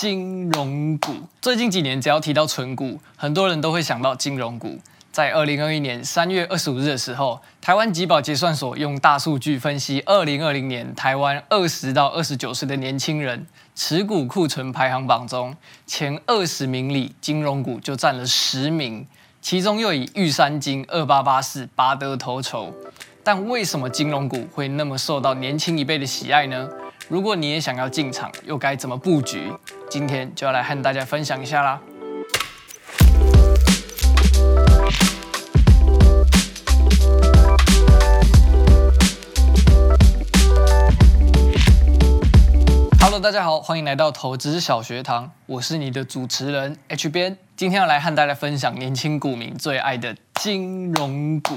金融股。最近几年，只要提到存股，很多人都会想到金融股。在二零二一年三月二十五日的时候，台湾集保结算所用大数据分析二零二零年台湾二十到二十九岁的年轻人持股库存排行榜中，前二十名里金融股就占了十名，其中又以玉山金二八八四拔得头筹。但为什么金融股会那么受到年轻一辈的喜爱呢？如果你也想要进场，又该怎么布局？今天就要来和大家分享一下啦。Hello，大家好，欢迎来到投资小学堂，我是你的主持人 H 编，今天要来和大家分享年轻股民最爱的金融股。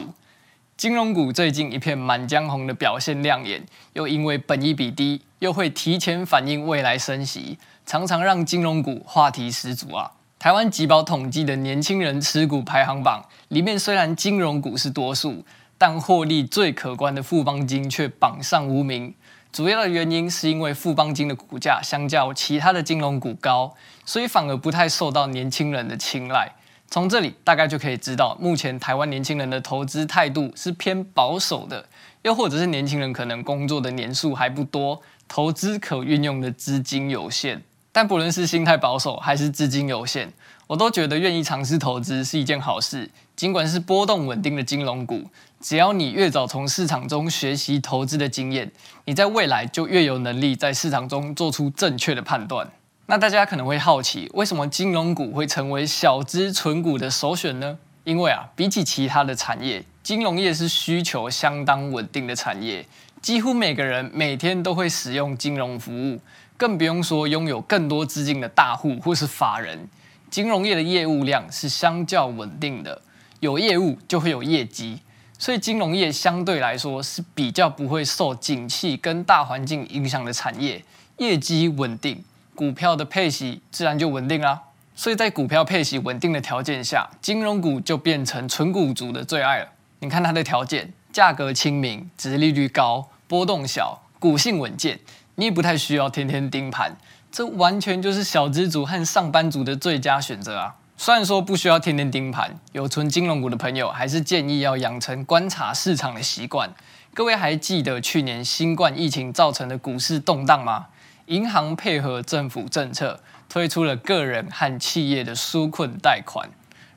金融股最近一片满江红的表现亮眼，又因为本益比低，又会提前反映未来升息，常常让金融股话题十足啊。台湾集保统计的年轻人持股排行榜里面，虽然金融股是多数，但获利最可观的富邦金却榜上无名。主要的原因是因为富邦金的股价相较其他的金融股高，所以反而不太受到年轻人的青睐。从这里大概就可以知道，目前台湾年轻人的投资态度是偏保守的，又或者是年轻人可能工作的年数还不多，投资可运用的资金有限。但不论是心态保守还是资金有限，我都觉得愿意尝试投资是一件好事。尽管是波动稳定的金融股，只要你越早从市场中学习投资的经验，你在未来就越有能力在市场中做出正确的判断。那大家可能会好奇，为什么金融股会成为小资存股的首选呢？因为啊，比起其他的产业，金融业是需求相当稳定的产业，几乎每个人每天都会使用金融服务，更不用说拥有更多资金的大户或是法人。金融业的业务量是相较稳定的。有业务就会有业绩，所以金融业相对来说是比较不会受景气跟大环境影响的产业，业绩稳定，股票的配息自然就稳定啦。所以在股票配息稳定的条件下，金融股就变成纯股族的最爱了。你看它的条件：价格亲民、殖利率高、波动小、股性稳健，你也不太需要天天盯盘，这完全就是小资族和上班族的最佳选择啊。虽然说不需要天天盯盘，有存金融股的朋友还是建议要养成观察市场的习惯。各位还记得去年新冠疫情造成的股市动荡吗？银行配合政府政策推出了个人和企业的纾困贷款。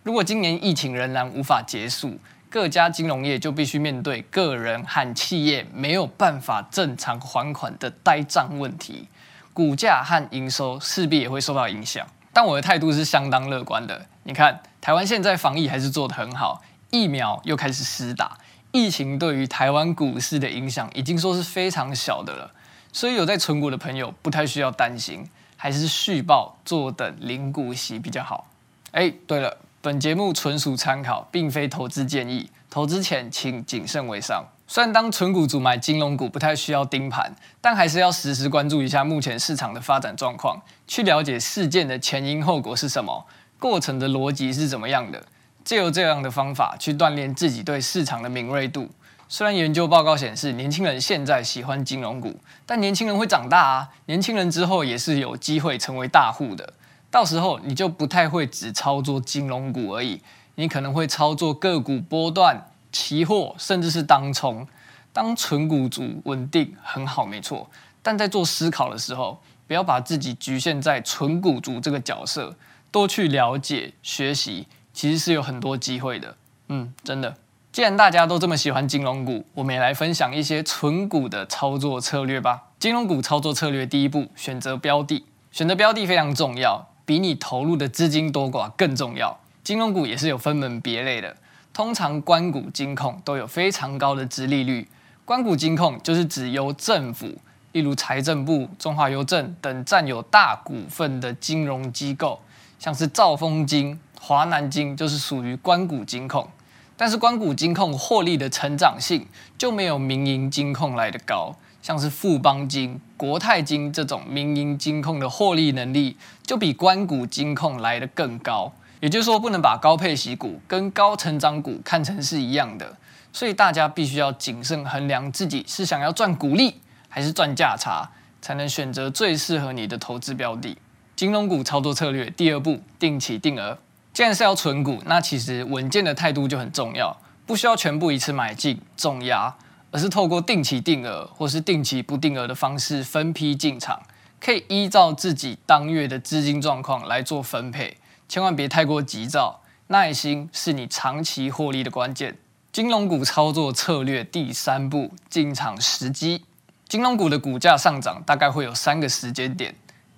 如果今年疫情仍然无法结束，各家金融业就必须面对个人和企业没有办法正常还款的呆账问题，股价和营收势必也会受到影响。但我的态度是相当乐观的。你看，台湾现在防疫还是做得很好，疫苗又开始施打，疫情对于台湾股市的影响已经说是非常小的了。所以有在存股的朋友不太需要担心，还是续报坐等领股息比较好。哎，对了，本节目纯属参考，并非投资建议，投资前请谨慎为上。虽然当存股族买金融股不太需要盯盘，但还是要时时关注一下目前市场的发展状况，去了解事件的前因后果是什么，过程的逻辑是怎么样的，借由这样的方法去锻炼自己对市场的敏锐度。虽然研究报告显示年轻人现在喜欢金融股，但年轻人会长大啊，年轻人之后也是有机会成为大户的，到时候你就不太会只操作金融股而已，你可能会操作个股波段。期货甚至是当冲，当纯股族稳定很好，没错。但在做思考的时候，不要把自己局限在纯股族这个角色，多去了解学习，其实是有很多机会的。嗯，真的。既然大家都这么喜欢金融股，我们也来分享一些纯股的操作策略吧。金融股操作策略第一步，选择标的。选择标的非常重要，比你投入的资金多寡更重要。金融股也是有分门别类的。通常官股金控都有非常高的殖利率。官股金控就是指由政府，例如财政部、中华邮政等占有大股份的金融机构，像是兆丰金、华南金就是属于官股金控。但是关股金控获利的成长性就没有民营金控来得高，像是富邦金、国泰金这种民营金控的获利能力就比关股金控来得更高。也就是说，不能把高配息股跟高成长股看成是一样的，所以大家必须要谨慎衡量自己是想要赚股利还是赚价差，才能选择最适合你的投资标的。金融股操作策略第二步，定期定额。既然是要存股，那其实稳健的态度就很重要，不需要全部一次买进重压，而是透过定期定额或是定期不定额的方式分批进场，可以依照自己当月的资金状况来做分配，千万别太过急躁，耐心是你长期获利的关键。金融股操作策略第三步，进场时机。金融股的股价上涨大概会有三个时间点。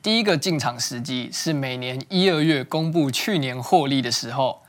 第一个进场时机是每年一二月公布去年获利的时候；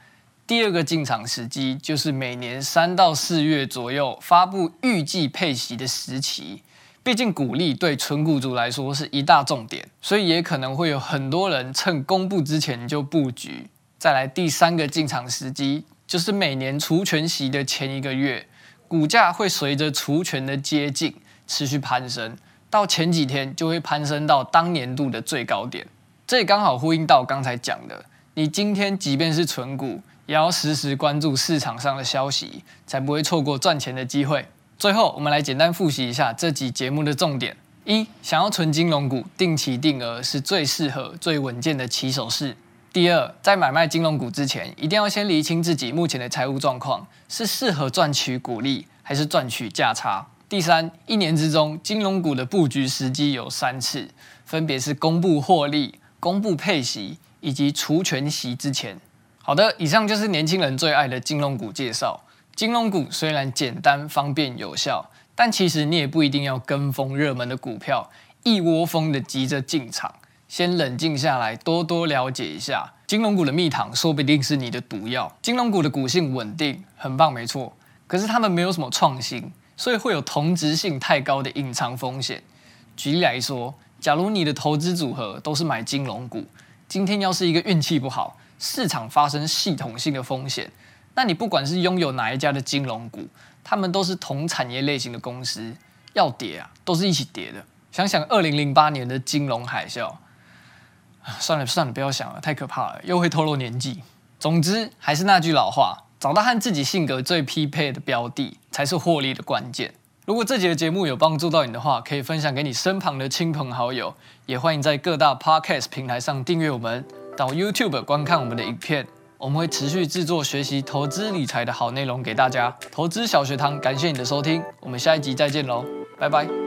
第二个进场时机就是每年三到四月左右发布预计配息的时期。毕竟股利对存股族来说是一大重点，所以也可能会有很多人趁公布之前就布局。再来第三个进场时机就是每年除权息的前一个月，股价会随着除权的接近持续攀升。到前几天就会攀升到当年度的最高点，这也刚好呼应到刚才讲的，你今天即便是存股，也要时时关注市场上的消息，才不会错过赚钱的机会。最后，我们来简单复习一下这集节目的重点：一、想要存金融股，定期定额是最适合、最稳健的起手式；第二，在买卖金融股之前，一定要先厘清自己目前的财务状况，是适合赚取股利，还是赚取价差。第三，一年之中，金融股的布局时机有三次，分别是公布获利、公布配息以及除权息之前。好的，以上就是年轻人最爱的金融股介绍。金融股虽然简单、方便、有效，但其实你也不一定要跟风热门的股票，一窝蜂的急着进场。先冷静下来，多多了解一下金融股的蜜糖，说不定是你的毒药。金融股的股性稳定，很棒，没错。可是他们没有什么创新。所以会有同质性太高的隐藏风险。举例来说，假如你的投资组合都是买金融股，今天要是一个运气不好，市场发生系统性的风险，那你不管是拥有哪一家的金融股，他们都是同产业类型的公司，要跌啊，都是一起跌的。想想二零零八年的金融海啸，算了算了，不要想了，太可怕了，又会透露年纪。总之，还是那句老话。找到和自己性格最匹配的标的，才是获利的关键。如果这集的节目有帮助到你的话，可以分享给你身旁的亲朋好友，也欢迎在各大 Podcast 平台上订阅我们，到 YouTube 观看我们的影片。我们会持续制作学习投资理财的好内容给大家。投资小学堂，感谢你的收听，我们下一集再见喽，拜拜。